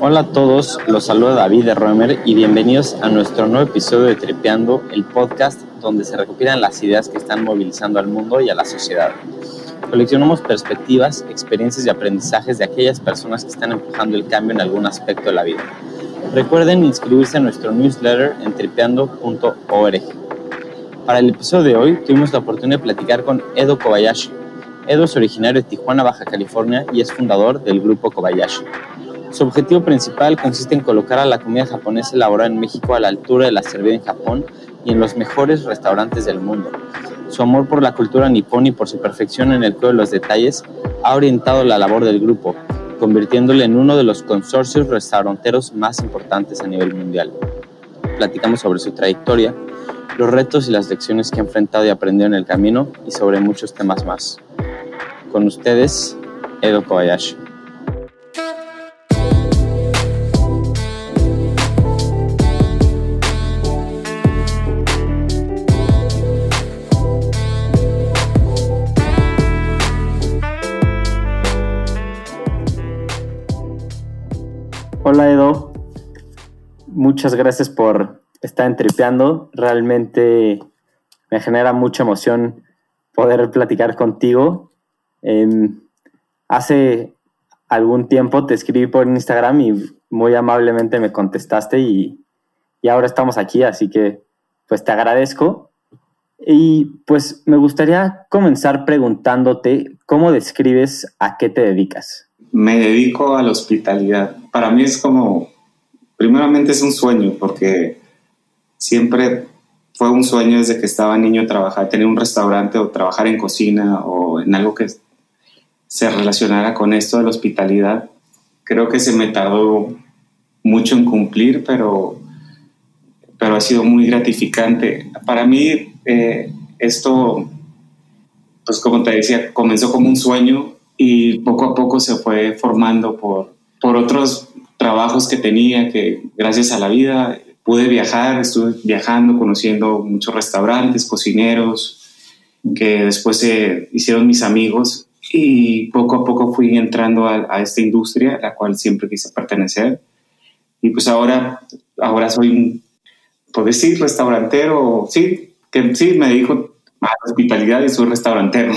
Hola a todos, los saluda David de Roemer y bienvenidos a nuestro nuevo episodio de Tripeando, el podcast donde se recopilan las ideas que están movilizando al mundo y a la sociedad. Coleccionamos perspectivas, experiencias y aprendizajes de aquellas personas que están empujando el cambio en algún aspecto de la vida. Recuerden inscribirse a nuestro newsletter en tripeando.org. Para el episodio de hoy tuvimos la oportunidad de platicar con Edo Kobayashi. Edo es originario de Tijuana, Baja California y es fundador del grupo Kobayashi. Su objetivo principal consiste en colocar a la comida japonesa elaborada en México a la altura de la servida en Japón y en los mejores restaurantes del mundo. Su amor por la cultura nipón y por su perfección en el cuidado de los detalles ha orientado la labor del grupo, convirtiéndole en uno de los consorcios restauranteros más importantes a nivel mundial. Platicamos sobre su trayectoria, los retos y las lecciones que ha enfrentado y aprendido en el camino y sobre muchos temas más. Con ustedes, Edo Kobayashi. Hola Edo, muchas gracias por estar entripeando. Realmente me genera mucha emoción poder platicar contigo. Em, hace algún tiempo te escribí por Instagram y muy amablemente me contestaste y, y ahora estamos aquí, así que pues te agradezco. Y pues me gustaría comenzar preguntándote cómo describes a qué te dedicas me dedico a la hospitalidad. Para mí es como, primeramente es un sueño, porque siempre fue un sueño desde que estaba niño trabajar, tener un restaurante o trabajar en cocina o en algo que se relacionara con esto de la hospitalidad. Creo que se me tardó mucho en cumplir, pero, pero ha sido muy gratificante. Para mí, eh, esto, pues como te decía, comenzó como un sueño y poco a poco se fue formando por, por otros trabajos que tenía, que gracias a la vida pude viajar, estuve viajando, conociendo muchos restaurantes, cocineros, que después se hicieron mis amigos y poco a poco fui entrando a, esta industria, a la cual siempre quise pertenecer. Y pues ahora, ahora soy un, por decir, restaurantero, sí, que sí, me dedico a la hospitalidad y soy restaurantero.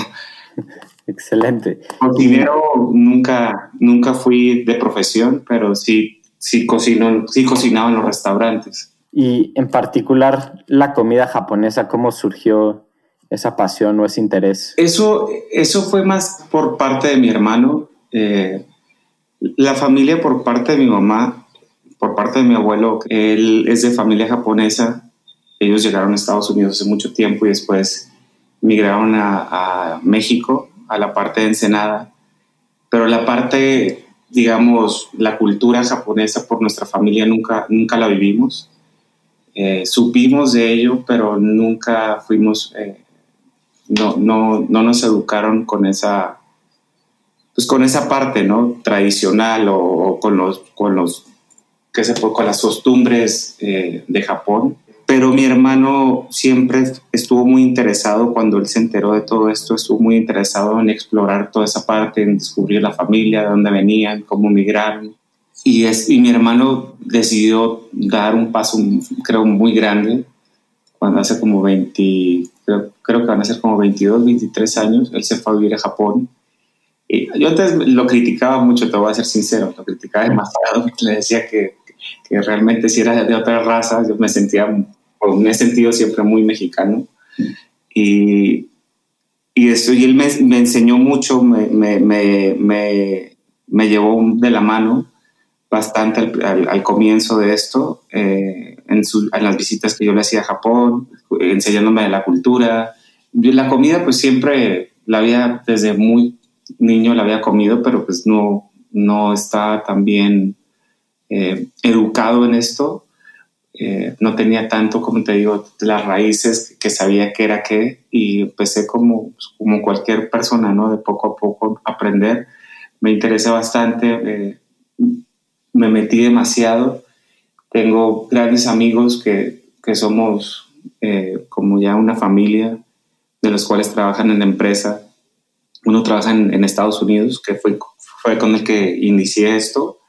Excelente. Cocinero nunca, nunca fui de profesión, pero sí, sí, cocino, sí cocinaba en los restaurantes. Y en particular la comida japonesa, ¿cómo surgió esa pasión o ese interés? Eso, eso fue más por parte de mi hermano. Eh, la familia por parte de mi mamá, por parte de mi abuelo, él es de familia japonesa. Ellos llegaron a Estados Unidos hace mucho tiempo y después migraron a, a México a la parte de Ensenada, pero la parte, digamos, la cultura japonesa por nuestra familia nunca, nunca la vivimos. Eh, supimos de ello, pero nunca fuimos, eh, no, no, no, nos educaron con esa, pues con esa parte, ¿no? Tradicional o, con los, con los, que se con las costumbres eh, de Japón pero mi hermano siempre estuvo muy interesado cuando él se enteró de todo esto, estuvo muy interesado en explorar toda esa parte, en descubrir la familia, de dónde venían, cómo migraron. Y, es, y mi hermano decidió dar un paso, creo, muy grande, cuando hace como 20, creo, creo que van a ser como 22, 23 años, él se fue a vivir a Japón. Y yo antes lo criticaba mucho, te voy a ser sincero, lo criticaba demasiado, le decía que, que realmente si era de otra raza, yo me sentía me he sentido siempre muy mexicano. Y, y, esto, y él me, enseñó mucho, me, me, me, llevó de la mano bastante al, al, comienzo de esto, eh, en, en, las visitas que yo le hacía a Japón, enseñándome de la cultura. La comida, pues siempre la había, desde muy niño la había comido, pero pues no, no estaba tan bien eh, educado en esto. Eh, no tenía tanto, como te digo, las raíces que sabía qué era qué y empecé como, como cualquier persona, ¿no? De poco a poco aprender. Me interesé bastante, eh, me metí demasiado. Tengo grandes amigos que, que somos eh, como ya una familia, de los cuales trabajan en la empresa. Uno trabaja en, en Estados Unidos, que fue, fue con el que inicié esto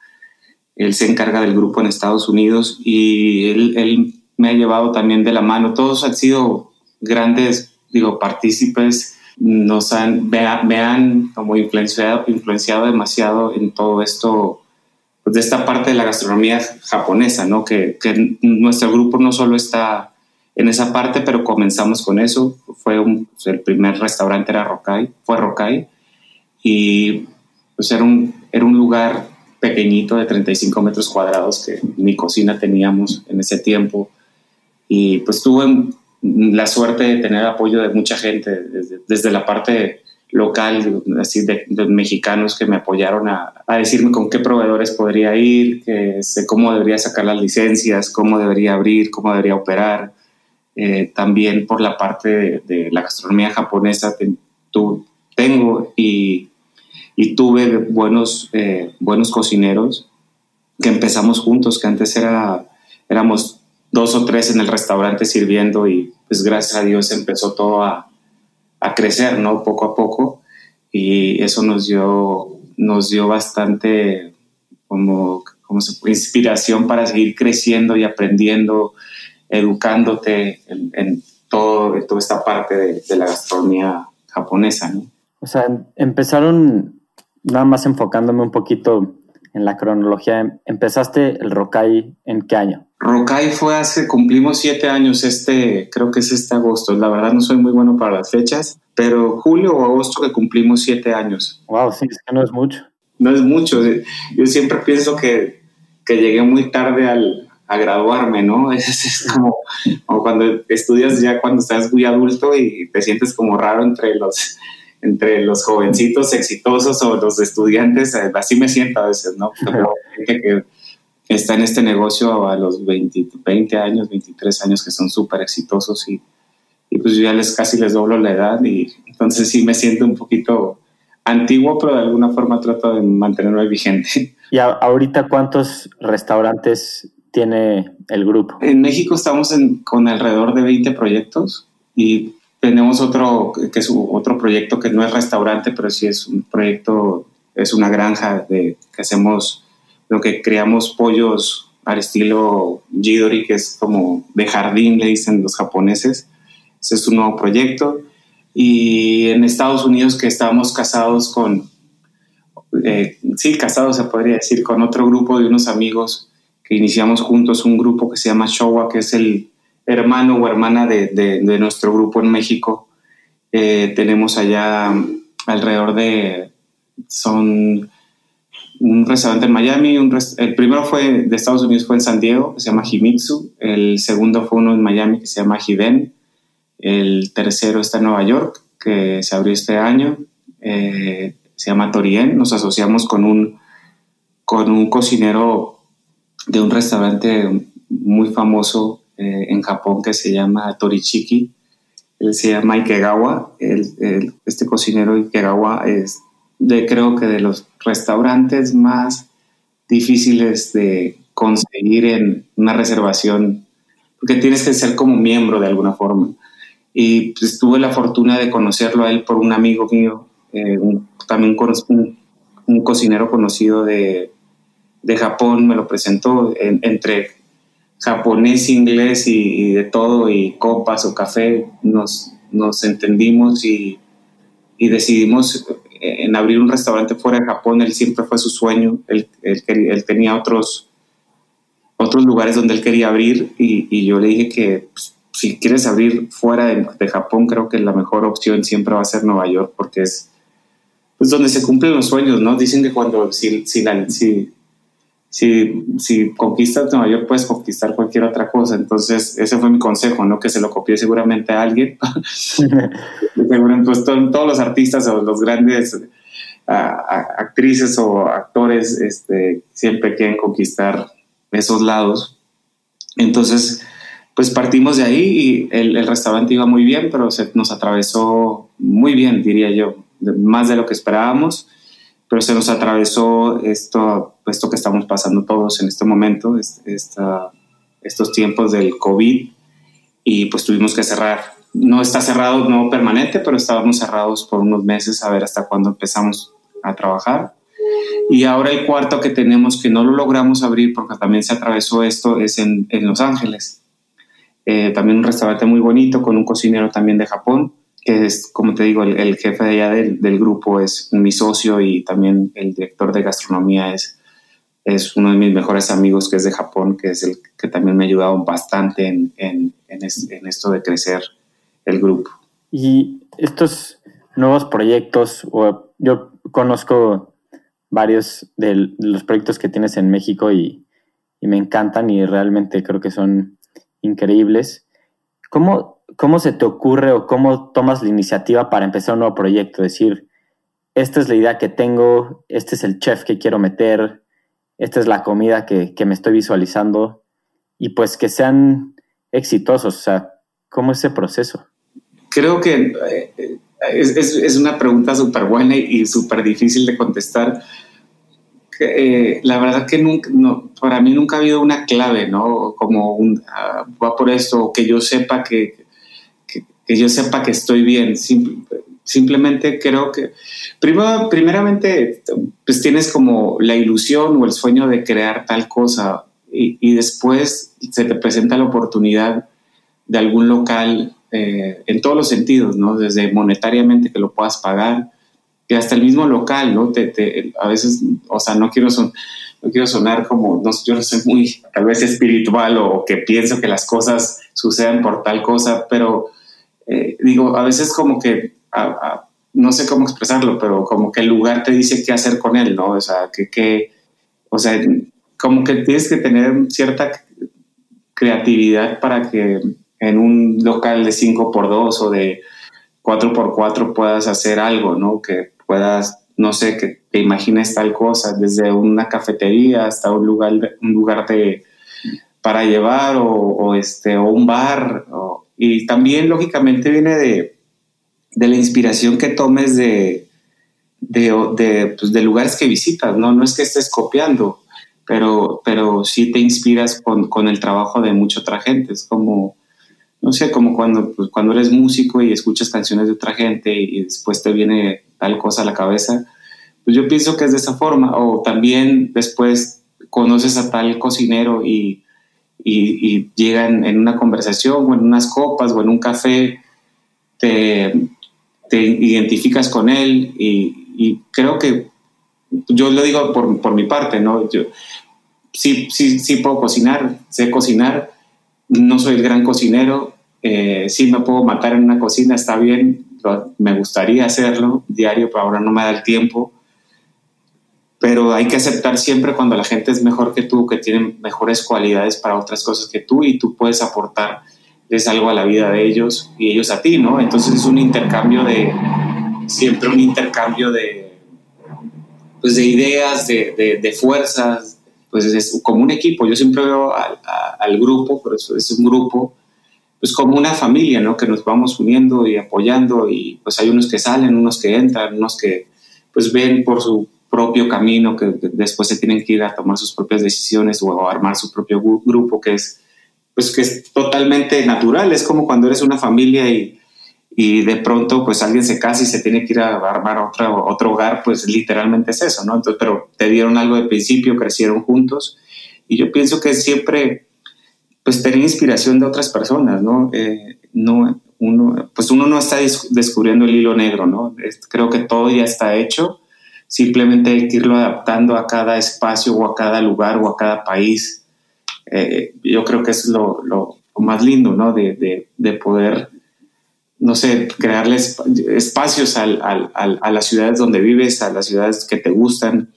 Él se encarga del grupo en Estados Unidos y él, él me ha llevado también de la mano. Todos han sido grandes, digo, partícipes, nos han, me, han como influenciado, influenciado demasiado en todo esto, pues de esta parte de la gastronomía japonesa, ¿no? Que, que nuestro grupo no solo está en esa parte, pero comenzamos con eso. Fue un, el primer restaurante era Rokai, fue Rokai, y pues era un, era un lugar pequeñito de 35 metros cuadrados que ni cocina teníamos en ese tiempo. Y pues tuve la suerte de tener apoyo de mucha gente, desde, la parte local, así de, mexicanos que me apoyaron a, a, decirme con qué proveedores podría ir, que sé cómo debería sacar las licencias, cómo debería abrir, cómo debería operar. Eh, también por la parte de, la gastronomía japonesa tu, tengo y, y, tuve buenos, eh, buenos cocineros que empezamos juntos, que antes era, éramos dos o tres en el restaurante sirviendo y pues gracias a Dios empezó todo a, a crecer, ¿no? Poco a poco y eso nos dio, nos dio bastante como, como inspiración para seguir creciendo y aprendiendo educándote en, todo, toda esta parte de, la gastronomía japonesa, ¿no? O sea, em, empezaron, nada más enfocándome un poquito en la cronología, empezaste el Rokai en qué año? Rokai fue hace, cumplimos siete años, este, creo que es este agosto. La verdad no soy muy bueno para las fechas, pero julio o agosto que cumplimos siete años. Wow, sí, es que no es mucho. No es mucho. Yo siempre pienso que, que llegué muy tarde al, a graduarme, ¿no? Es, como, cuando estudias ya cuando estás muy adulto y te sientes como raro entre los, entre los jovencitos exitosos o los estudiantes, eh, así me siento a veces, ¿no? Gente que está en este negocio a los 20, 20 años, 23 años que son súper exitosos y, y pues yo ya les casi les doblo la edad y entonces sí me siento un poquito antiguo, pero de alguna forma trato de mantenerme vigente. ¿Y ahorita cuántos restaurantes tiene el grupo? En México estamos con alrededor de 20 proyectos y tenemos otro que es otro proyecto que no es restaurante, pero sí es un proyecto, es una granja de que hacemos lo que creamos pollos al estilo Jidori, que es como de jardín, le dicen los japoneses. Ese es un nuevo proyecto. Y en Estados Unidos que estábamos casados con, eh, sí, casados se podría decir, con otro grupo de unos amigos que iniciamos juntos un grupo que se llama Showa, que es el hermano o hermana de, de, nuestro grupo en México. Eh, tenemos allá alrededor de, son un restaurante en Miami, el primero fue de Estados Unidos fue en San Diego, que se llama Himitsu, el segundo fue uno en Miami que se llama Hiden, el tercero está en Nueva York, que se abrió este año, eh, se llama Torien, nos asociamos con un, con un cocinero de un restaurante muy famoso eh, en Japón que se llama Torichiki. Él se llama Ikegawa. este cocinero Ikegawa es de creo que de los restaurantes más difíciles de conseguir en una reservación, porque tienes que ser como miembro de alguna forma. Y pues tuve la fortuna de conocerlo a él por un amigo mío, eh, también un, un cocinero conocido de, de Japón me lo presentó entre japonés, inglés y, de todo, y copas o café, nos, nos entendimos y, y, decidimos eh, en abrir un restaurante fuera de Japón. Él siempre fue su sueño, él, él, tenía otros, otros lugares donde él quería abrir y, y yo le dije que pues, si quieres abrir fuera de, Japón, creo que la mejor opción siempre va a ser Nueva York porque es pues, donde se cumplen los sueños, ¿no? Dicen que cuando si, si, la, si si, si conquistas Nueva York puedes conquistar cualquier otra cosa. Entonces, ese fue mi consejo, ¿no? Que se lo copié seguramente a alguien. pues todos los artistas o los grandes actrices o actores este, siempre quieren conquistar esos lados. Entonces, pues partimos de ahí y el, el restaurante iba muy bien, pero se nos atravesó muy bien, diría yo, más de lo que esperábamos pero se nos atravesó esto, esto que estamos pasando todos en este momento, estos tiempos del COVID, y pues tuvimos que cerrar. No está cerrado, no permanente, pero estábamos cerrados por unos meses a ver hasta cuándo empezamos a trabajar. Y ahora el cuarto que tenemos, que no lo logramos abrir porque también se atravesó esto, es en, en Los Ángeles. Eh, también un restaurante muy bonito con un cocinero también de Japón, que es, como te digo, el, jefe de allá del, del, grupo es mi socio y también el director de gastronomía es, es uno de mis mejores amigos que es de Japón, que es el que también me ha ayudado bastante en, en, en esto de crecer el grupo. Y estos nuevos proyectos, o yo conozco varios de los proyectos que tienes en México y, y me encantan y realmente creo que son increíbles. ¿Cómo, ¿Cómo se te ocurre o cómo tomas la iniciativa para empezar un nuevo proyecto? Decir, esta es la idea que tengo, este es el chef que quiero meter, esta es la comida que, que me estoy visualizando y pues que sean exitosos. O sea, ¿cómo es ese proceso? Creo que eh, es, es, es, una pregunta súper buena y súper difícil de contestar eh, la verdad que nunca, no, para mí nunca ha habido una clave, ¿no? Como un, ah, va por esto, que yo sepa que, que, yo sepa que estoy bien. simplemente creo que, primero, primeramente, pues tienes como la ilusión o el sueño de crear tal cosa y, y después se te presenta la oportunidad de algún local eh, en todos los sentidos, ¿no? Desde monetariamente que lo puedas pagar, que hasta el mismo local, ¿no? Te, a veces, o sea, no quiero, son, no quiero sonar como, no, yo no soy muy, tal vez espiritual o que pienso que las cosas sucedan por tal cosa, pero eh, digo, a veces como que, no sé cómo expresarlo, pero como que el lugar te dice qué hacer con él, ¿no? O sea, que, que o sea, como que tienes que tener cierta creatividad para que en un local de 5 por 2 o de 4 por 4 puedas hacer algo, ¿no? Que puedas, no sé, que te imagines tal cosa, desde una cafetería hasta un lugar, un lugar de, para llevar o, este, o un bar. Y también, lógicamente, viene de, de la inspiración que tomes de, de, pues, de, lugares que visitas, ¿no? No es que estés copiando, pero, pero sí te inspiras con, con el trabajo de mucha otra gente. Es como no sé, como cuando, pues, cuando eres músico y escuchas canciones de otra gente y después te viene tal cosa a la cabeza, pues yo pienso que es de esa forma. O también después conoces a tal cocinero y, y, llegan en una conversación o en unas copas o en un café, te, te identificas con él y, creo que yo lo digo por, por mi parte, ¿no? Yo sí, sí, sí puedo cocinar, sé cocinar, no soy el gran cocinero, eh, sí me puedo matar en una cocina, está bien, me gustaría hacerlo diario, pero ahora no me da el tiempo. Pero hay que aceptar siempre cuando la gente es mejor que tú, que tiene mejores cualidades para otras cosas que tú y tú puedes aportarles algo a la vida de ellos y ellos a ti, ¿no? Entonces es un intercambio de, siempre un intercambio de, pues de ideas, de, de, fuerzas, pues es como un equipo. Yo siempre veo al, al grupo, pero eso es un grupo pues como una familia, ¿no? Que nos vamos uniendo y apoyando y pues hay unos que salen, unos que entran, unos que pues ven por su propio camino, que después se tienen que ir a tomar sus propias decisiones o armar su propio grupo, que es pues que es totalmente natural, es como cuando eres una familia y, y de pronto pues alguien se casa y se tiene que ir a armar otro, otro hogar, pues literalmente es eso, ¿no? Entonces, pero te dieron algo de principio, crecieron juntos y yo pienso que siempre pues tener inspiración de otras personas, ¿no? Eh, no uno, pues uno no está descubriendo el hilo negro, ¿no? creo que todo ya está hecho, simplemente hay que irlo adaptando a cada espacio o a cada lugar o a cada país. Eh, yo creo que es lo, más lindo, ¿no? De, de, de, poder, no sé, crearles espacios a las ciudades donde vives, a las ciudades que te gustan.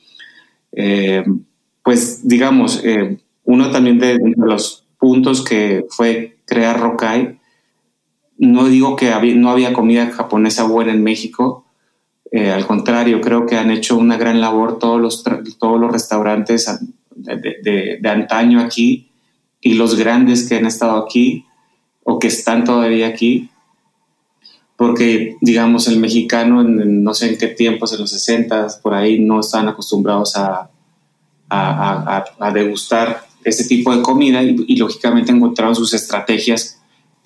Eh, pues digamos, uno también de, de los puntos que fue crear Rokai. No digo que no había comida japonesa buena en México, eh, al contrario, creo que han hecho una gran labor todos los, todos los restaurantes de, de, antaño aquí y los grandes que han estado aquí o que están todavía aquí, porque digamos el mexicano en, no sé en qué tiempos, en los 60 por ahí no están acostumbrados a, a, a, a degustar ese tipo de comida y, lógicamente encontraron sus estrategias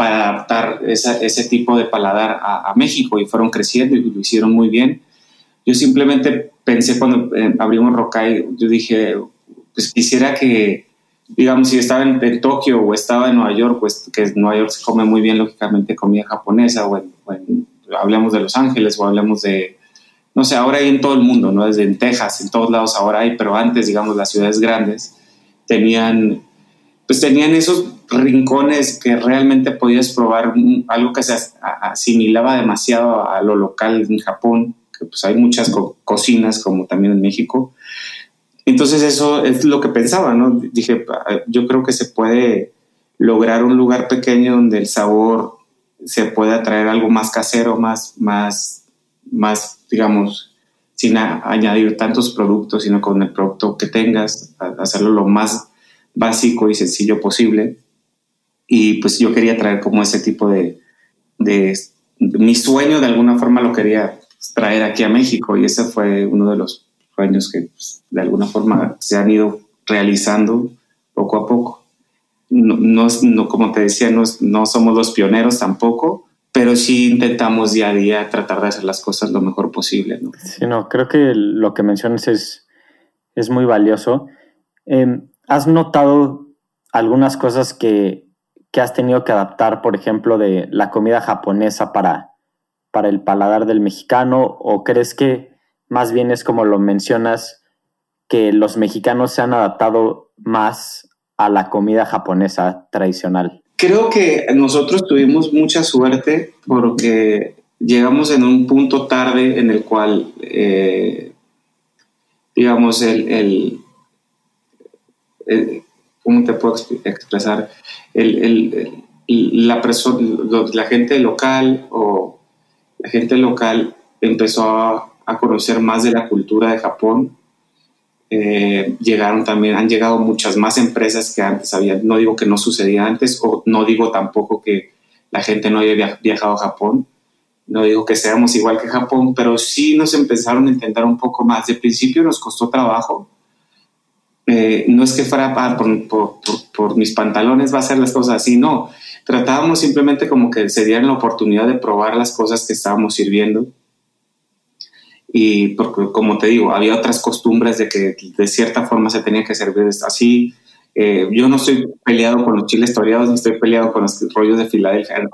para adaptar ese tipo de paladar a, México y fueron creciendo y lo hicieron muy bien. Yo simplemente pensé cuando eh, abrimos Rokai, yo dije, pues quisiera que, digamos, si estaba en, Tokio o estaba en Nueva York, pues que en Nueva York se come muy bien, lógicamente, comida japonesa, o, hablemos de Los Ángeles o hablemos de, no sé, ahora hay en todo el mundo, ¿no? Desde en Texas, en todos lados ahora hay, pero antes, digamos, las ciudades grandes tenían, pues tenían esos rincones que realmente podías probar algo que se asimilaba demasiado a lo local en Japón, que pues hay muchas cocinas como también en México. Entonces eso es lo que pensaba, ¿no? Dije, ah, yo creo que se puede lograr un lugar pequeño donde el sabor se pueda traer algo más casero, más, más, más, digamos, sin añadir tantos productos, sino con el producto que tengas, hacerlo lo más básico y sencillo posible. Y pues yo quería traer como ese tipo de, de, mi sueño de alguna forma lo quería traer aquí a México y ese fue uno de los sueños que pues, de alguna forma se han ido realizando poco a poco. No, no, como te decía, no, no somos los pioneros tampoco, pero sí intentamos día a día tratar de hacer las cosas lo mejor posible. ¿no? Sí, no, creo que lo que mencionas es, es muy valioso. Em, ¿Has notado algunas cosas que, que, has tenido que adaptar, por ejemplo, de la comida japonesa para, para el paladar del mexicano? ¿O crees que más bien es como lo mencionas, que los mexicanos se han adaptado más a la comida japonesa tradicional? Creo que nosotros tuvimos mucha suerte porque llegamos en un punto tarde en el cual, eh, digamos, el, ¿cómo te puedo expresar? La, la gente local o la gente local empezó a, conocer más de la cultura de Japón. Eh, llegaron también, han llegado muchas más empresas que antes había. No digo que no sucedía antes, o no digo tampoco que la gente no haya viajado a Japón. No digo que seamos igual que Japón, pero sí nos empezaron a intentar un poco más. De principio nos costó trabajo. Eh, no es que fuera por, por, por, mis pantalones va a ser las cosas así, no. Tratábamos simplemente como que se dieran la oportunidad de probar las cosas que estábamos sirviendo y porque como te digo, había otras costumbres de que de cierta forma se tenía que servir así. Eh, yo no estoy peleado con los chiles toreados, no estoy peleado con los rollos de Filadelfia, en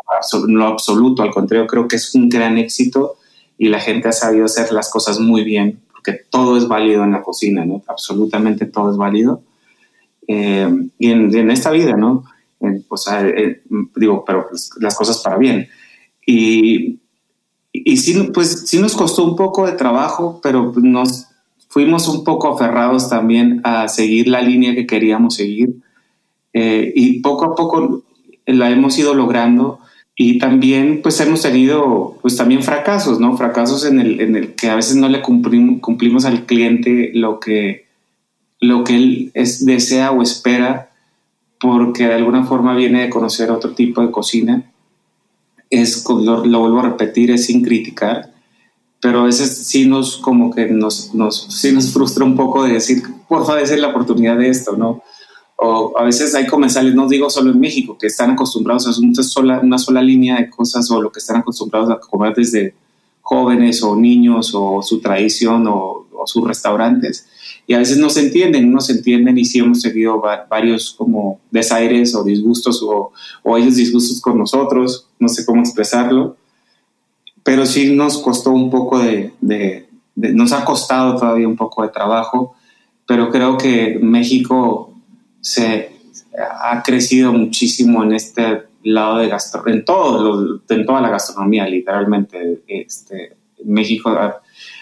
lo absoluto, al contrario, creo que es un gran éxito y la gente ha sabido hacer las cosas muy bien, porque todo es válido en la cocina, ¿no? Absolutamente todo es válido. Eh, y en, esta vida, ¿no? pues, digo, pero pues, las cosas para bien. Y y sí, pues sí nos costó un poco de trabajo, pero nos fuimos un poco aferrados también a seguir la línea que queríamos seguir. Eh, y poco a poco la hemos ido logrando y también pues hemos tenido pues también fracasos, ¿no? Fracasos en el, en el que a veces no le cumplimos, cumplimos al cliente lo que, lo que él es, desea o espera porque de alguna forma viene de conocer otro tipo de cocina es, lo, vuelvo a repetir, es sin criticar, pero a veces sí nos como que nos, nos, sí nos frustra un poco de decir, por favor, es la oportunidad de esto, ¿no? O a veces hay comensales, no digo solo en México, que están acostumbrados a una sola, una sola línea de cosas o lo que están acostumbrados a comer desde jóvenes o niños o su tradición o, o sus restaurantes. Y a veces no se entienden, no se entienden y sí hemos seguido varios como desaires o disgustos o, o, ellos disgustos con nosotros, no sé cómo expresarlo, pero sí nos costó un poco de, de, nos ha costado todavía un poco de trabajo, pero creo que México se ha crecido muchísimo en este lado de gastronomía, en, todo, en toda la gastronomía, literalmente. Este, México ha,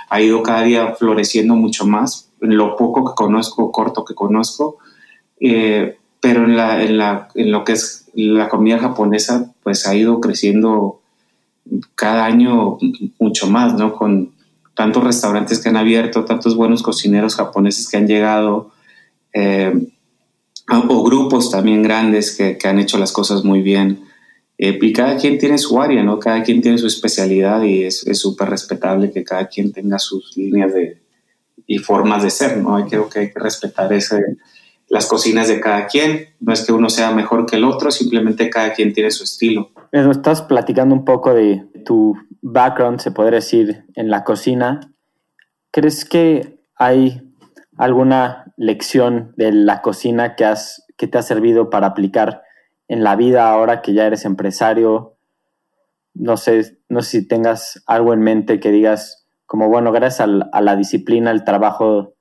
ha ido cada día floreciendo mucho más en lo poco que conozco, corto que conozco, eh, pero en, la, en, la, en, lo que es la comida japonesa, pues ha ido creciendo cada año mucho más, ¿no? Con tantos restaurantes que han abierto, tantos buenos cocineros japoneses que han llegado, eh, o grupos también grandes que, han hecho las cosas muy bien. Eh, y cada quien tiene su área, ¿no? Cada quien tiene su especialidad y es súper respetable que cada quien tenga sus líneas de, y formas de ser, ¿no? Hay, creo que hay que respetar ese, las cocinas de cada quien. No es que uno sea mejor que el otro, simplemente cada quien tiene su estilo. Pero estás platicando un poco de tu background, se podría decir, en la cocina. ¿crees que hay alguna lección de la cocina que, has, que te ha servido para aplicar en la vida ahora que ya eres empresario? No sé, no sé si tengas algo en mente que digas, como bueno, gracias a, la disciplina, el trabajo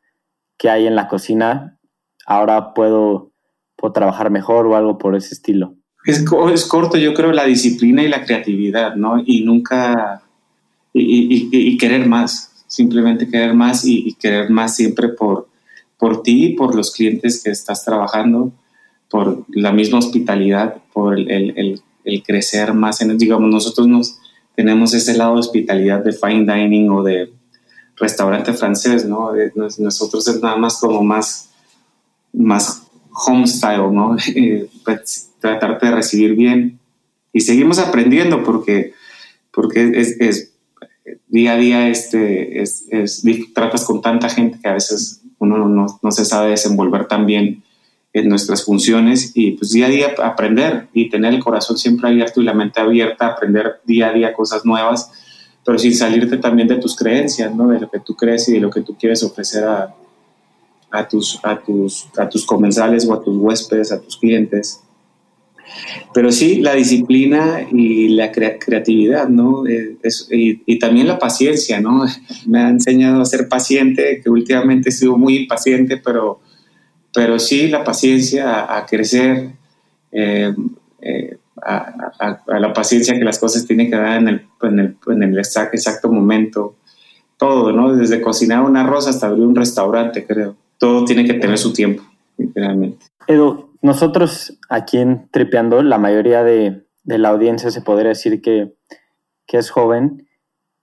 que hay en la cocina, ahora puedo, puedo trabajar mejor o algo por ese estilo. Es, es corto, yo creo, la disciplina y la creatividad, ¿no? Y nunca, y, y, querer más, simplemente querer más y, querer más siempre por, por ti, por los clientes que estás trabajando, por la misma hospitalidad, por el, el, crecer más en, digamos, nosotros nos tenemos ese lado de hospitalidad de fine dining o de restaurante francés, ¿no? Nosotros es nada más como más, más home style, ¿no? Eh, pues, tratarte de recibir bien. Y seguimos aprendiendo porque, porque es día a día este, es, tratas con tanta gente que a veces uno no, no, se sabe desenvolver tan bien en nuestras funciones y pues día a día aprender y tener el corazón siempre abierto y la mente abierta, aprender día a día cosas nuevas, pero sin salirte también de tus creencias, ¿no? de lo que tú crees y de lo que tú quieres ofrecer a, a, tus, a, tus, a tus comensales o a tus huéspedes, a tus clientes. Pero sí, la disciplina y la creatividad, ¿no? Eh, y, también la paciencia, ¿no? Me ha enseñado a ser paciente, que últimamente he sido muy impaciente, pero, pero sí la paciencia a, crecer, eh, eh, a, la paciencia que las cosas tienen que dar en el, en el, en el exacto momento. Todo, ¿no? Desde cocinar un arroz hasta abrir un restaurante, creo. Todo tiene que tener su tiempo, literalmente. Edu, nosotros aquí en Tripeando, la mayoría de, la audiencia se podría decir que, es joven.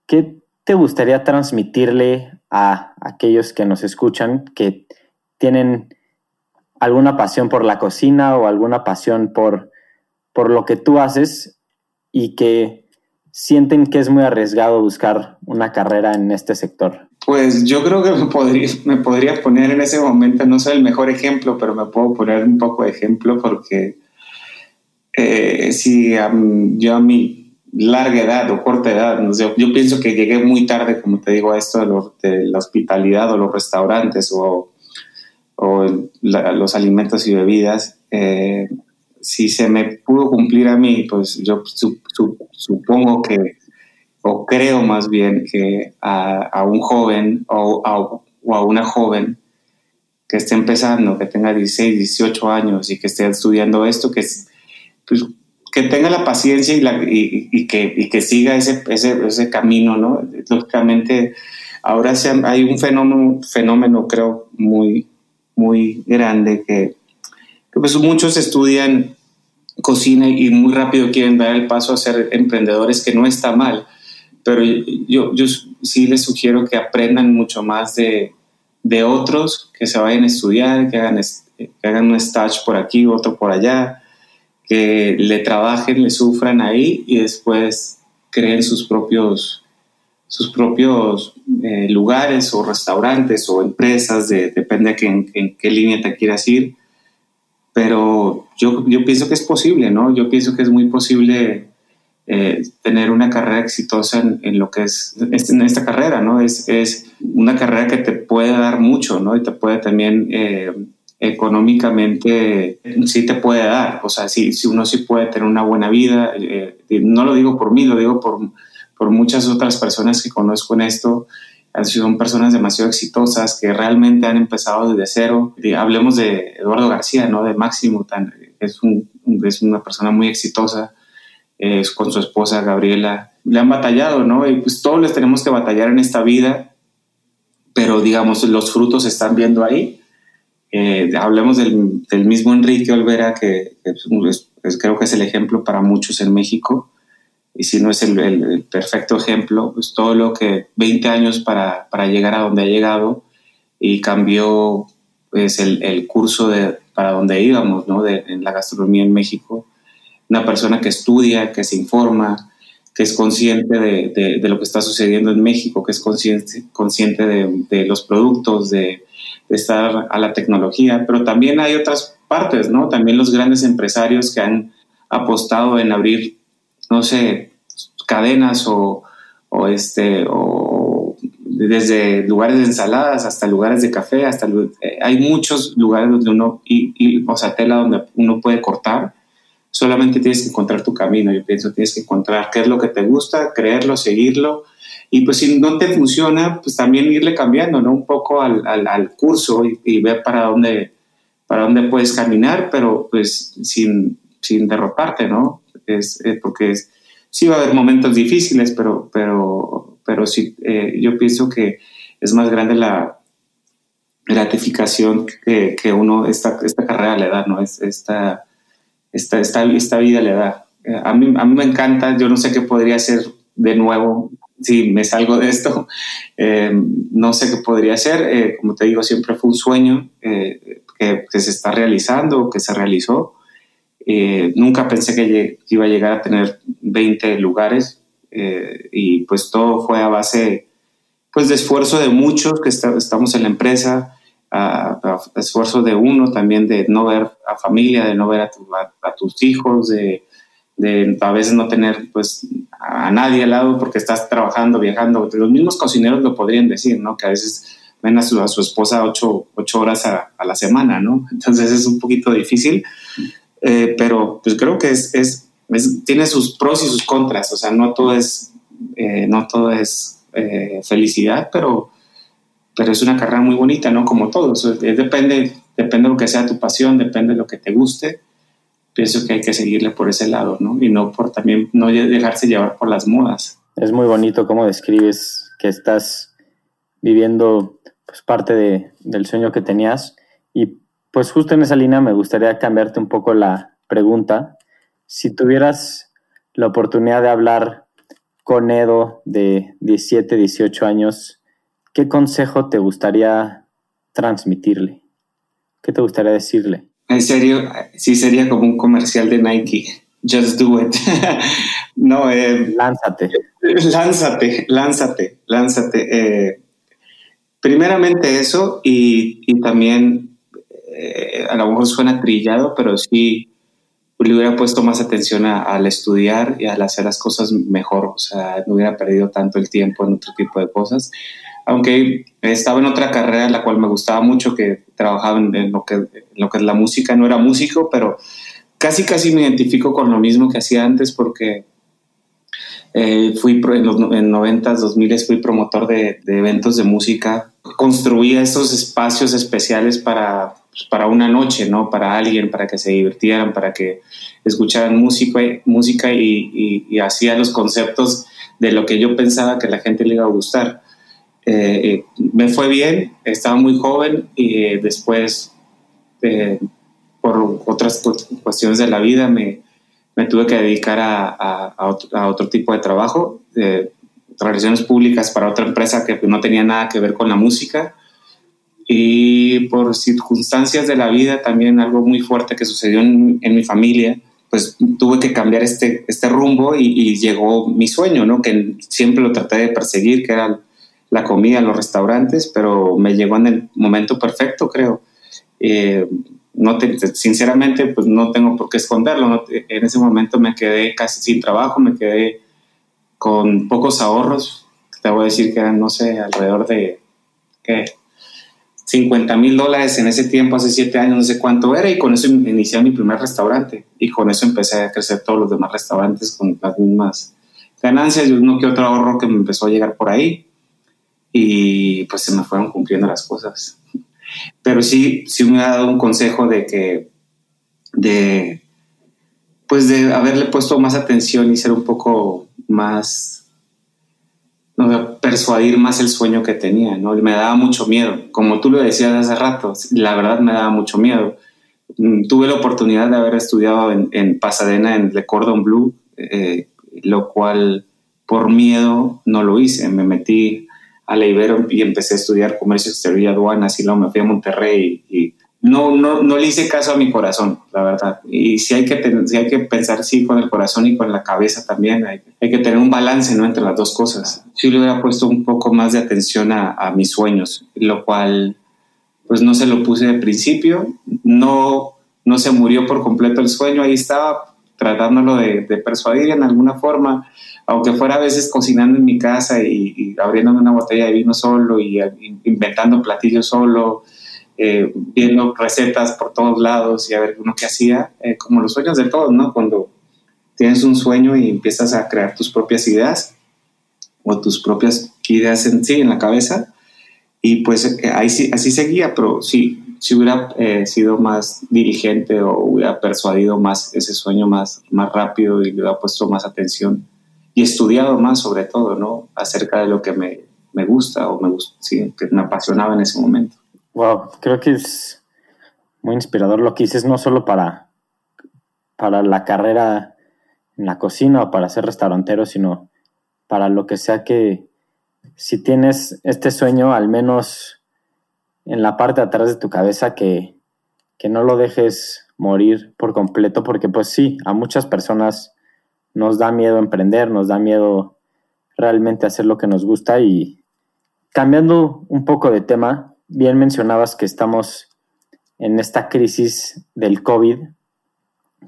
¿Qué te gustaría transmitirle a aquellos que nos escuchan que tienen alguna pasión por la cocina o alguna pasión por, por lo que tú haces y que sienten que es muy arriesgado buscar una carrera en este sector? Pues yo creo que me podría, poner en ese momento, no soy el mejor ejemplo, pero me puedo poner un poco de ejemplo porque eh, si yo a mi larga edad o corta edad, yo pienso que llegué muy tarde, como te digo, a esto de, la hospitalidad o los restaurantes o, los alimentos y bebidas. Eh, si se me pudo cumplir a mí, pues yo supongo que o creo más bien que a, un joven o a, una joven que esté empezando, que tenga 16, 18 años y que esté estudiando esto, que, pues, que tenga la paciencia y, la, y, que, que, siga ese, ese, camino, ¿no? Lógicamente, ahora hay un fenómeno, fenómeno, creo, muy, muy grande que, que pues muchos estudian cocina y muy rápido quieren dar el paso a ser emprendedores, que no está mal pero yo, yo sí les sugiero que aprendan mucho más de, de otros, que se vayan a estudiar, que hagan, que hagan un stage por aquí, otro por allá, que le trabajen, le sufran ahí y después creen sus propios, sus propios eh, lugares o restaurantes o empresas, de, depende de en, en, qué línea te quieras ir. Pero yo, yo pienso que es posible, ¿no? Yo pienso que es muy posible eh, tener una carrera exitosa en, lo que es esta carrera, ¿no? Es, es, una carrera que te puede dar mucho, ¿no? Y te puede también eh, económicamente, sí te puede dar, o sea, sí, si uno sí puede tener una buena vida, eh, no lo digo por mí, lo digo por, por muchas otras personas que conozco en esto, son personas demasiado exitosas que realmente han empezado desde cero. Hablemos de Eduardo García, ¿no? De Máximo, es, un, es una persona muy exitosa con su esposa Gabriela, le han batallado, ¿no? Y pues todos les tenemos que batallar en esta vida, pero digamos, los frutos se están viendo ahí. Eh, hablemos del, mismo Enrique Olvera, que, creo que es el ejemplo para muchos en México, y si no es el, el, perfecto ejemplo, pues todo lo que 20 años para, para llegar a donde ha llegado y cambió pues el, el curso de, para donde íbamos, ¿no? De, en la gastronomía en México una persona que estudia, que se informa, que es consciente de, lo que está sucediendo en México, que es consciente, consciente de, los productos, de, estar a la tecnología, pero también hay otras partes, ¿no? También los grandes empresarios que han apostado en abrir, no sé, cadenas o, este, o desde lugares de ensaladas hasta lugares de café, hasta eh, hay muchos lugares donde uno, y, o sea, tela donde uno puede cortar. Solamente tienes que encontrar tu camino. Yo pienso tienes que encontrar qué es lo que te gusta, creerlo, seguirlo. Y pues si no te funciona, pues también irle cambiando, ¿no? Un poco al, al, curso y, ver para dónde, para dónde puedes caminar, pero pues sin, sin derrotarte, ¿no? Es, eh, porque es, sí va a haber momentos difíciles, pero, pero, pero sí, eh, yo pienso que es más grande la gratificación que, que uno, esta, esta carrera le da, ¿no? Es, esta, esta, esta, esta vida le da. Eh, a mí, a mí me encanta, yo no sé qué podría hacer de nuevo si me salgo de esto. Eh, no sé qué podría hacer. como te digo, siempre fue un sueño que, se está realizando, que se realizó. Eh, nunca pensé que iba a llegar a tener 20 lugares eh, y pues todo fue a base pues de esfuerzo de muchos que estamos en la empresa, a, esfuerzo de uno también de no ver a familia, de no ver a, tus hijos, de, de, a veces no tener pues a nadie al lado porque estás trabajando, viajando. Los mismos cocineros lo podrían decir, ¿no? Que a veces ven a su, a su esposa ocho, ocho horas a, a, la semana, ¿no? Entonces es un poquito difícil. Eh, pero pues creo que es, es, tiene sus pros y sus contras, o sea, no todo es, eh, no todo es eh, felicidad, pero, pero es una carrera muy bonita, ¿no? Como todo, depende, depende de lo que sea tu pasión, depende de lo que te guste, pienso que hay que seguirle por ese lado, ¿no? Y no por también, no dejarse llevar por las modas. Es muy bonito cómo describes que estás viviendo pues, parte de, del sueño que tenías y pues justo en esa línea me gustaría cambiarte un poco la pregunta. Si tuvieras la oportunidad de hablar con Edo de 17, 18 años, ¿qué consejo te gustaría transmitirle? ¿Qué te gustaría decirle? En serio, sí sería como un comercial de Nike. Just do it. no, eh, lánzate. Lánzate, lánzate, lánzate. Eh, primeramente eso y, y también eh, a lo mejor suena trillado, pero sí le hubiera puesto más atención al estudiar y al hacer las cosas mejor, o sea, no hubiera perdido tanto el tiempo en otro tipo de cosas. Aunque estaba en otra carrera en la cual me gustaba mucho, que trabajaba en, lo, que, lo que es la música, no era músico, pero casi casi me identifico con lo mismo que hacía antes porque eh, fui en los en 90 2000 fui promotor de, eventos de música. Construía esos espacios especiales para pues, para una noche, ¿no? Para alguien, para que se divirtieran, para que escucharan música, música y, hacía los conceptos de lo que yo pensaba que la gente le iba a gustar. Eh, eh, me fue bien, estaba muy joven y eh, después, por otras cuestiones de la vida, me, me tuve que dedicar a, a, otro, tipo de trabajo, de relaciones públicas para otra empresa que no tenía nada que ver con la música y por circunstancias de la vida, también algo muy fuerte que sucedió en, mi familia, pues tuve que cambiar este, este rumbo y, llegó mi sueño, ¿no? Que siempre lo traté de perseguir, que era la comida en los restaurantes, pero me llegó en el momento perfecto, creo. Eh, no sinceramente, pues no tengo por qué esconderlo. en ese momento me quedé casi sin trabajo, me quedé con pocos ahorros. Te voy a decir que eran, no sé, alrededor de, ¿qué? 50 mil dólares en ese tiempo, hace siete años, no sé cuánto era, y con eso inicié mi primer restaurante. Y con eso empecé a crecer todos los demás restaurantes con las mismas ganancias y uno que otro ahorro que me empezó a llegar por ahí. Y pues se me fueron cumpliendo las cosas. Pero sí, sí me ha dado un consejo de que, de, pues de haberle puesto más atención y ser un poco más persuadir más el sueño que tenía, ¿no? Me daba mucho miedo. Como tú lo decías hace rato, la verdad me daba mucho miedo. Mm, tuve la oportunidad de haber estudiado en, Pasadena, en The Cordon Blue, eh, lo cual por miedo no lo hice. Me metí a la Ibero y empecé a estudiar comercio exterior y aduanas y luego me fui a Monterrey y, no, no, no le hice caso a mi corazón, la verdad. Y si hay que, hay que pensar, sí, con el corazón y con la cabeza también. Hay, hay, que tener un balance, ¿no? Entre las dos cosas. Sí le hubiera puesto un poco más de atención a, a mis sueños, lo cual, pues no se lo puse de principio. No, no se murió por completo el sueño, ahí estaba. Tratándolo de, persuadir en alguna forma, aunque fuera a veces cocinando en mi casa y, y abriéndome una botella de vino solo y, inventando platillos solo, eh, viendo recetas por todos lados y a ver uno qué hacía, eh, como los sueños de todos, ¿no? Cuando tienes un sueño y empiezas a crear tus propias ideas o tus propias ideas en sí, en la cabeza, y pues eh, ahí sí, así seguía, pero sí, si hubiera eh, sido más dirigente o hubiera persuadido más ese sueño más, más rápido y le hubiera puesto más atención y estudiado más sobre todo, ¿no? Acerca de lo que me, me gusta o me gusta, sí, que me apasionaba en ese momento. Wow, creo que es muy inspirador lo que dices, no solo para, para la carrera en la cocina o para ser restaurantero, sino para lo que sea que, si tienes este sueño, al menos en la parte de atrás de tu cabeza, que, no lo dejes morir por completo, porque pues sí, a muchas personas nos da miedo emprender, nos da miedo realmente hacer lo que nos gusta. Y cambiando un poco de tema, bien mencionabas que estamos en esta crisis del COVID,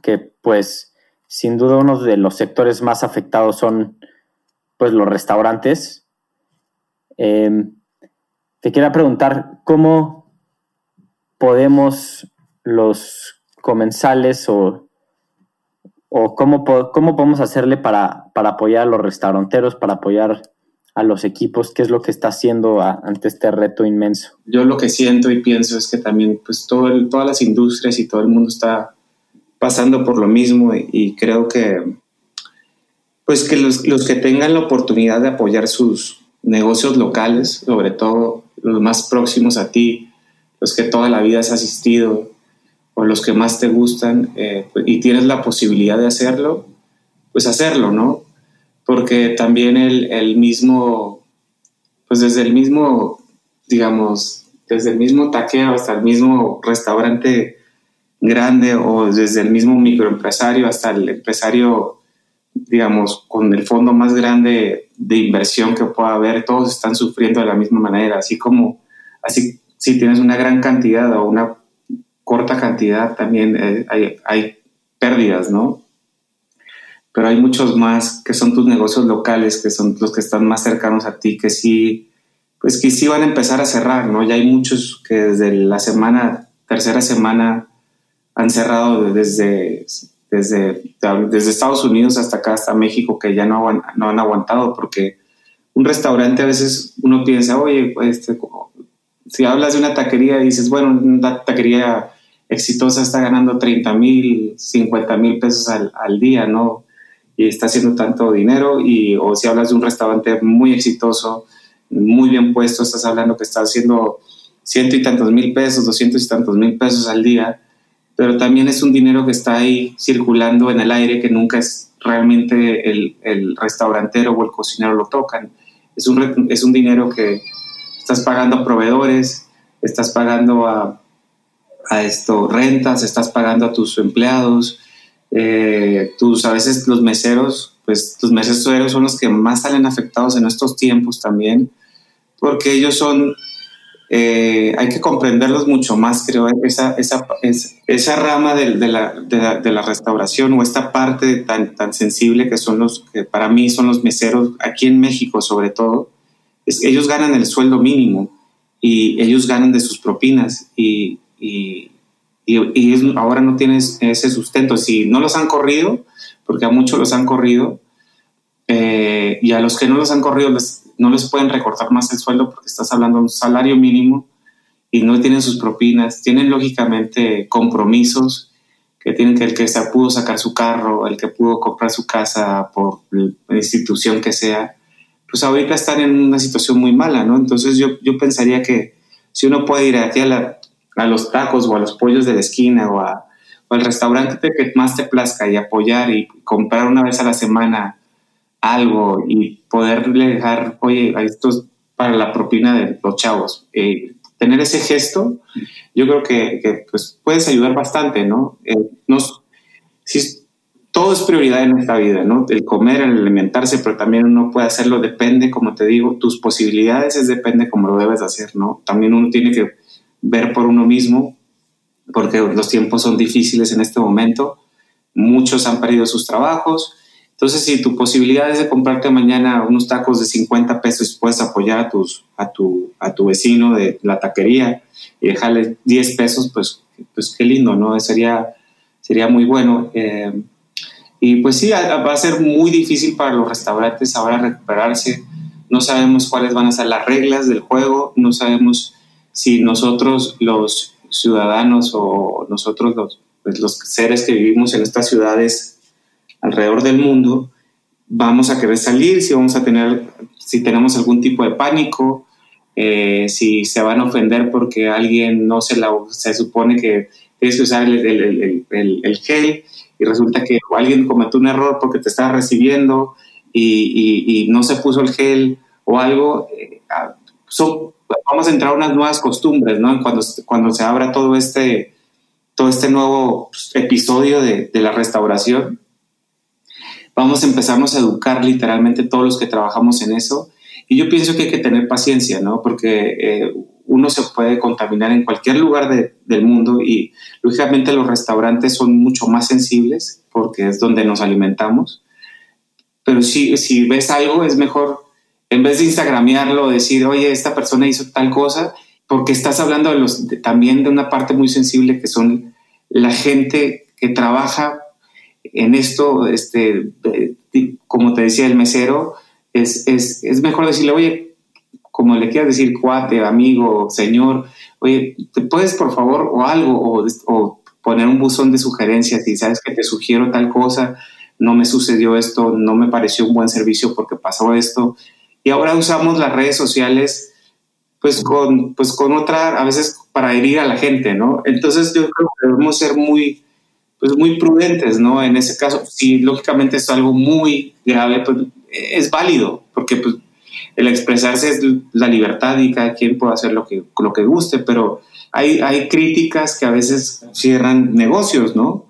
que pues sin duda uno de los sectores más afectados son pues los restaurantes. Em, te quería preguntar, ¿cómo podemos los comensales o, o cómo, cómo podemos hacerle para, para, apoyar a los restauranteros, para apoyar a los equipos? ¿Qué es lo que está haciendo ante este reto inmenso? Yo lo que siento y pienso es que también pues todo todas las industrias y todo el mundo está pasando por lo mismo y, y creo que pues que los, los, que tengan la oportunidad de apoyar sus, negocios locales, sobre todo los más próximos a ti, los que toda la vida has asistido o los que más te gustan eh, y tienes la posibilidad de hacerlo, pues hacerlo, ¿no? Porque también el, el, mismo, pues desde el mismo, digamos, desde el mismo taquero hasta el mismo restaurante grande o desde el mismo microempresario hasta el empresario digamos, con el fondo más grande de inversión que pueda haber, todos están sufriendo de la misma manera, así como, así si tienes una gran cantidad o una corta cantidad, también eh, hay, hay, pérdidas, ¿no? Pero hay muchos más que son tus negocios locales, que son los que están más cercanos a ti, que sí, pues que sí van a empezar a cerrar, ¿no? Ya hay muchos que desde la semana, tercera semana, han cerrado desde desde, desde Estados Unidos hasta acá, hasta México, que ya no, no han aguantado, porque un restaurante a veces uno piensa, oye, este, si hablas de una taquería y dices, bueno, una taquería exitosa está ganando 30 mil, 50 mil pesos al, al, día, ¿no? Y está haciendo tanto dinero, y, o si hablas de un restaurante muy exitoso, muy bien puesto, estás hablando que está haciendo ciento y tantos mil pesos, doscientos y tantos mil pesos al día, pero también es un dinero que está ahí circulando en el aire que nunca es realmente el, el restaurantero o el cocinero lo tocan. Es un, es un dinero que estás pagando a proveedores, estás pagando a, a esto, rentas, estás pagando a tus empleados, eh, tus, a veces los meseros, pues los meseros son los que más salen afectados en estos tiempos también, porque ellos son eh, hay que comprenderlos mucho más, creo, esa, esa, esa rama de, de, la, de, la, restauración o esta parte tan, tan sensible que son los, que para mí son los meseros, aquí en México sobre todo, es, ellos ganan el sueldo mínimo y ellos ganan de sus propinas y, y, y, ahora no tienen ese sustento. Si no los han corrido, porque a muchos los han corrido, eh, y a los que no los han corrido les, no les pueden recortar más el sueldo porque estás hablando de un salario mínimo y no tienen sus propinas, tienen lógicamente compromisos que tienen que el que se pudo sacar su carro, el que pudo comprar su casa por la institución que sea, pues ahorita están en una situación muy mala, ¿no? Entonces yo, yo pensaría que si uno puede ir a, a los tacos o a los pollos de la esquina o, o al restaurante que más te plazca y apoyar y comprar una vez a la semana algo y poderle dejar, oye, esto es para la propina de los chavos. Eh, tener ese gesto, yo creo que, pues, puedes ayudar bastante, ¿no? Eh, si, todo es prioridad en esta vida, ¿no? El comer, el alimentarse, pero también uno puede hacerlo, depende, como te digo, tus posibilidades es depende como lo debes hacer, ¿no? También uno tiene que ver por uno mismo, porque los tiempos son difíciles en este momento, muchos han perdido sus trabajos. Entonces, si tu posibilidad es de comprarte mañana unos tacos de 50 pesos, puedes apoyar a, tus, a, tu, a tu vecino de la taquería y dejarle 10 pesos, pues, pues qué lindo, ¿no? Sería, sería muy bueno. Eh, y pues sí, va a ser muy difícil para los restaurantes ahora recuperarse. No sabemos cuáles van a ser las reglas del juego, no sabemos si nosotros los ciudadanos o nosotros los, pues, los seres que vivimos en estas ciudades alrededor del mundo vamos a querer salir, si vamos a tener, si tenemos algún tipo de pánico, eh, si se van a ofender porque alguien no se la, se supone que tienes que usar el, el, el, el gel y resulta que alguien cometió un error porque te estaba recibiendo y, y, y no se puso el gel o algo, eh, ah, vamos a entrar a unas nuevas costumbres, ¿no? Cuando, cuando se abra todo este, todo este nuevo pues, episodio de, de la restauración, vamos a empezarnos a educar literalmente todos los que trabajamos en eso. Y yo pienso que hay que tener paciencia, ¿no? Porque eh, uno se puede contaminar en cualquier lugar de, del mundo y lógicamente los restaurantes son mucho más sensibles porque es donde nos alimentamos. Pero si, si ves algo, es mejor, en vez de instagramearlo, decir, oye, esta persona hizo tal cosa, porque estás hablando de los, también de una parte muy sensible que son la gente que trabaja en esto, este, como te decía el mesero, es, es, es mejor decirle, oye, como le quieras decir, cuate, amigo, señor, oye, ¿te puedes por favor o algo o, o poner un buzón de sugerencias y sabes que te sugiero tal cosa, no me sucedió esto, no me pareció un buen servicio porque pasó esto. Y ahora usamos las redes sociales pues con, pues con otra, a veces para herir a la gente, ¿no? Entonces yo creo que debemos ser muy, pues muy prudentes, ¿no? En ese caso, si lógicamente es algo muy grave, pues es válido, porque pues, el expresarse es la libertad y cada quien puede hacer lo que, lo que guste, pero hay, hay críticas que a veces cierran negocios, ¿no?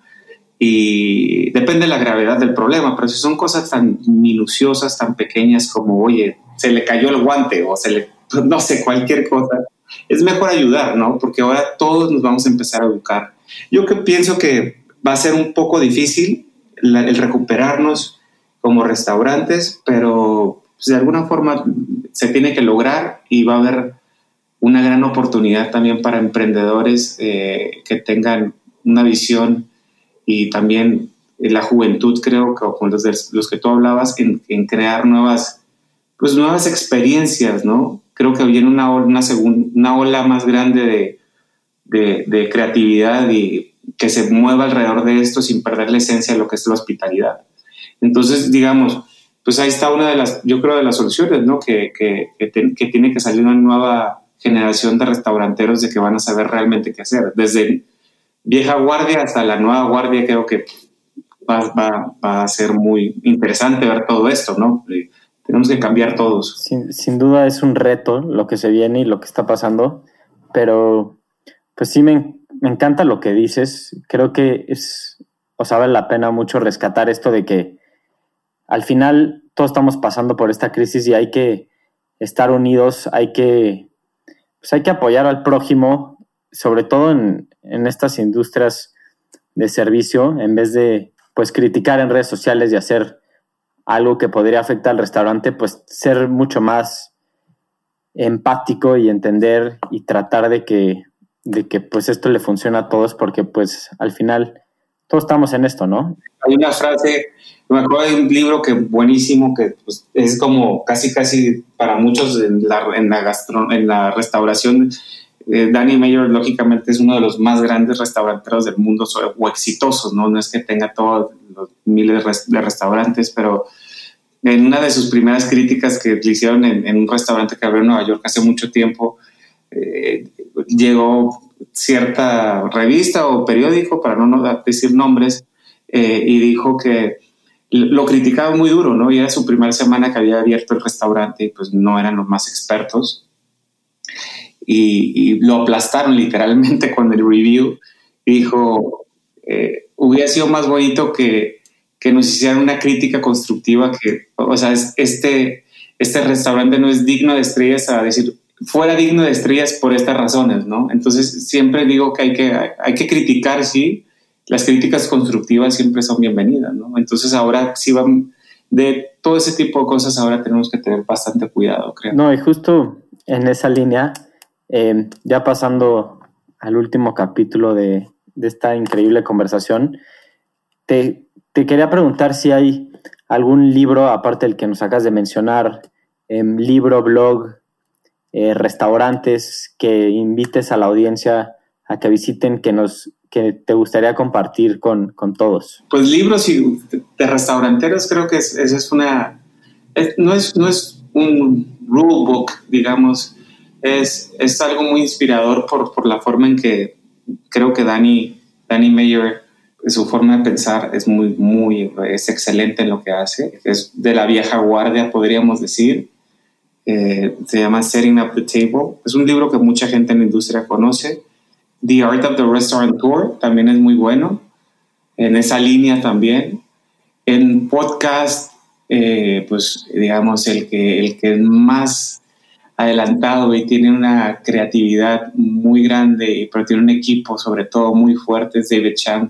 Y depende de la gravedad del problema, pero si son cosas tan minuciosas, tan pequeñas como, oye, se le cayó el guante o se le, no sé, cualquier cosa, es mejor ayudar, ¿no? Porque ahora todos nos vamos a empezar a educar. Yo que pienso que va a ser un poco difícil el recuperarnos como restaurantes, pero pues, de alguna forma se tiene que lograr y va a haber una gran oportunidad también para emprendedores eh, que tengan una visión y también la juventud, creo que con los, los que tú hablabas, en, crear nuevas, pues nuevas experiencias, ¿no? Creo que viene una, una, una ola más grande de, de, de creatividad y que se mueva alrededor de esto sin perder la esencia de lo que es la hospitalidad. Entonces, digamos, pues ahí está una de las, yo creo, de las soluciones, ¿no? Que, que, que, tiene que salir una nueva generación de restauranteros de que van a saber realmente qué hacer. Desde vieja guardia hasta la nueva guardia, creo que va, va, va a ser muy interesante ver todo esto, ¿no? Tenemos que cambiar todos. Sin, sin duda es un reto lo que se viene y lo que está pasando, pero pues sí me, me encanta lo que dices. Creo que es, o sea, vale la pena mucho rescatar esto de que al final todos estamos pasando por esta crisis y hay que estar unidos, hay que, pues hay que apoyar al prójimo, sobre todo en, en estas industrias de servicio, en vez de pues criticar en redes sociales y hacer algo que podría afectar al restaurante, pues ser mucho más empático y entender y tratar de que de que pues esto le funciona a todos porque pues al final todos estamos en esto, ¿no? Hay una frase, me acuerdo de un libro que buenísimo, que pues, es como casi casi para muchos en la, en la, en la restauración. Eh, Danny Mayer lógicamente es uno de los más grandes restauranteros del mundo o exitosos, ¿no? No es que tenga todos los miles de restaurantes, pero en una de sus primeras críticas que le hicieron en, en un restaurante que abrió en Nueva York hace mucho tiempo, eh, llegó cierta revista o periódico, para no decir nombres, eh, y dijo que lo criticaba muy duro, ¿no? Y era su primera semana que había abierto el restaurante y pues no eran los más expertos. Y, lo aplastaron literalmente con el review. dijo, eh, hubiera sido más bonito que, que nos hicieran una crítica constructiva que, o sea, este, este restaurante no es digno de estrellas a decir, fuera digno de estrellas por estas razones, ¿no? Entonces siempre digo que hay que, hay que criticar, sí, las críticas constructivas siempre son bienvenidas, ¿no? Entonces ahora sí van, de todo ese tipo de cosas ahora tenemos que tener bastante cuidado, creo. No, y justo en esa línea, eh, ya pasando al último capítulo de, de esta increíble conversación, te, te, quería preguntar si hay algún libro, aparte del que nos acabas de mencionar, eh, libro, blog, eh, restaurantes que invites a la audiencia a que visiten, que nos que te gustaría compartir con, con todos? Pues libros y de restauranteros creo que esa es, una, no, es, no es un rule book, digamos, es, es algo muy inspirador por, por la forma en que creo que Danny, Danny Mayer, su forma de pensar es muy, muy, es excelente en lo que hace, es de la vieja guardia, podríamos decir. Eh, se llama Setting Up the Table. Es un libro que mucha gente en la industria conoce The Art of the Restaurant Tour también es muy bueno, en esa línea también. En podcast, eh, pues digamos, el que, el que es más adelantado y tiene una creatividad muy grande, pero tiene un equipo sobre todo muy fuerte, es David Chang,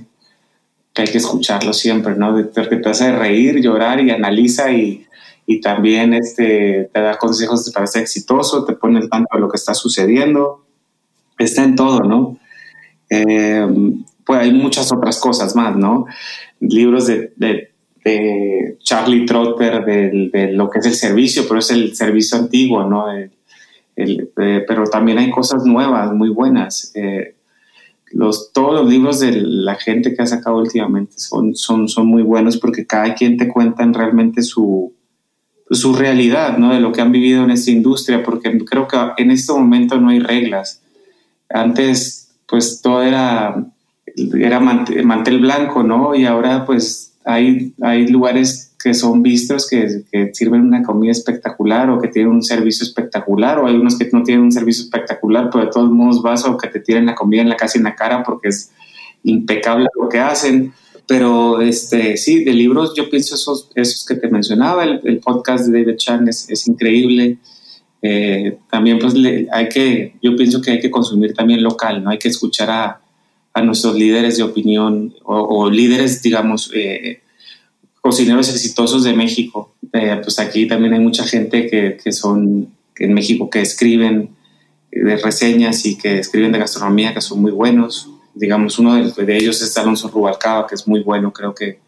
que hay que escucharlo siempre, ¿no? Porque te hace reír, llorar y analiza y, y también este, te da consejos para ser exitoso, te pone el tanto de lo que está sucediendo, está en todo, ¿no? Eh, pues hay muchas otras cosas más, ¿no? Libros de, de, Charlie Trotter de, lo que es el servicio, pero es el servicio antiguo, ¿no? El, pero también hay cosas nuevas, muy buenas. Eh, los, todos los libros de la gente que ha sacado últimamente son, son, son muy buenos porque cada quien te cuenta realmente su, su realidad, ¿no? De lo que han vivido en esta industria, porque creo que en este momento no hay reglas. Antes pues todo era, era mantel, blanco, ¿no? Y ahora pues hay, hay lugares que son vistos que, sirven una comida espectacular o que tienen un servicio espectacular o hay unos que no tienen un servicio espectacular, pero de todos modos vas o que te tiren la comida en la casa en la cara porque es impecable lo que hacen. Pero este, sí, de libros yo pienso esos, esos que te mencionaba, el, podcast de David Chan es, es increíble. Eh, también pues hay que, yo pienso que hay que consumir también local, ¿no? Hay que escuchar a, a nuestros líderes de opinión o, líderes, digamos, eh, cocineros exitosos de México. Eh, pues aquí también hay mucha gente que, que son en México que escriben de reseñas y que escriben de gastronomía que son muy buenos. Digamos, uno de, ellos es Alonso Rubalcaba, que es muy bueno, creo que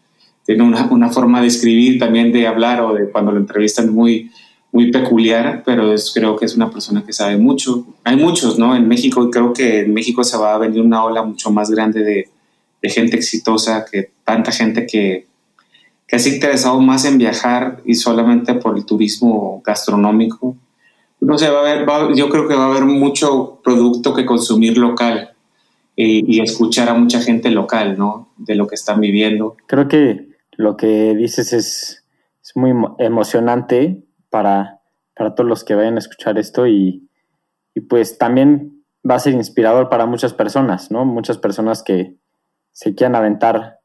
tiene una, una forma de escribir, también de hablar o de cuando lo entrevistan muy, muy peculiar, pero es, creo que es una persona que sabe mucho. Hay muchos, ¿no? En México, creo que en México se va a venir una ola mucho más grande de, de gente exitosa, que tanta gente que, que se ha interesado más en viajar y solamente por el turismo gastronómico. No sé, va a haber, yo creo que va a haber mucho producto que consumir local y, y escuchar a mucha gente local, ¿no? De lo que están viviendo. Creo que lo que dices es, es muy emocionante para, para todos los que vayan a escuchar esto y, y, pues también va a ser inspirador para muchas personas, ¿no? Muchas personas que se quieran aventar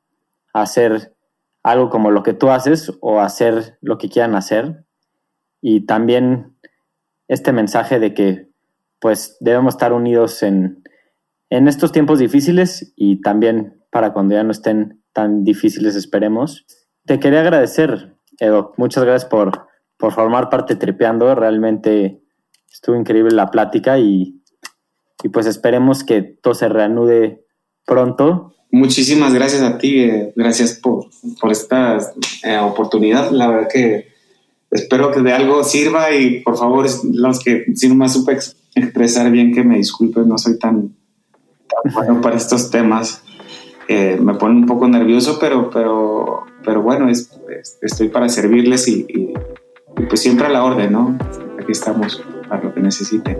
a hacer algo como lo que tú haces o hacer lo que quieran hacer. Y también este mensaje de que pues debemos estar unidos en, en estos tiempos difíciles y también para cuando ya no estén tan difíciles, esperemos. Te quería agradecer, Edo. Muchas gracias por, por formar parte Tripeando. Realmente estuvo increíble la plática y, y pues esperemos que todo se reanude pronto. Muchísimas gracias a ti, eh, gracias por, por esta eh, oportunidad. La verdad que espero que de algo sirva y por favor, los que si no me supe expresar bien, que me disculpen, no soy tan, bueno para estos temas. Eh, me pone un poco nervioso, pero, pero, pero bueno, estoy para servirles y y pues siempre a la orden, ¿no? Aquí estamos para lo que necesiten.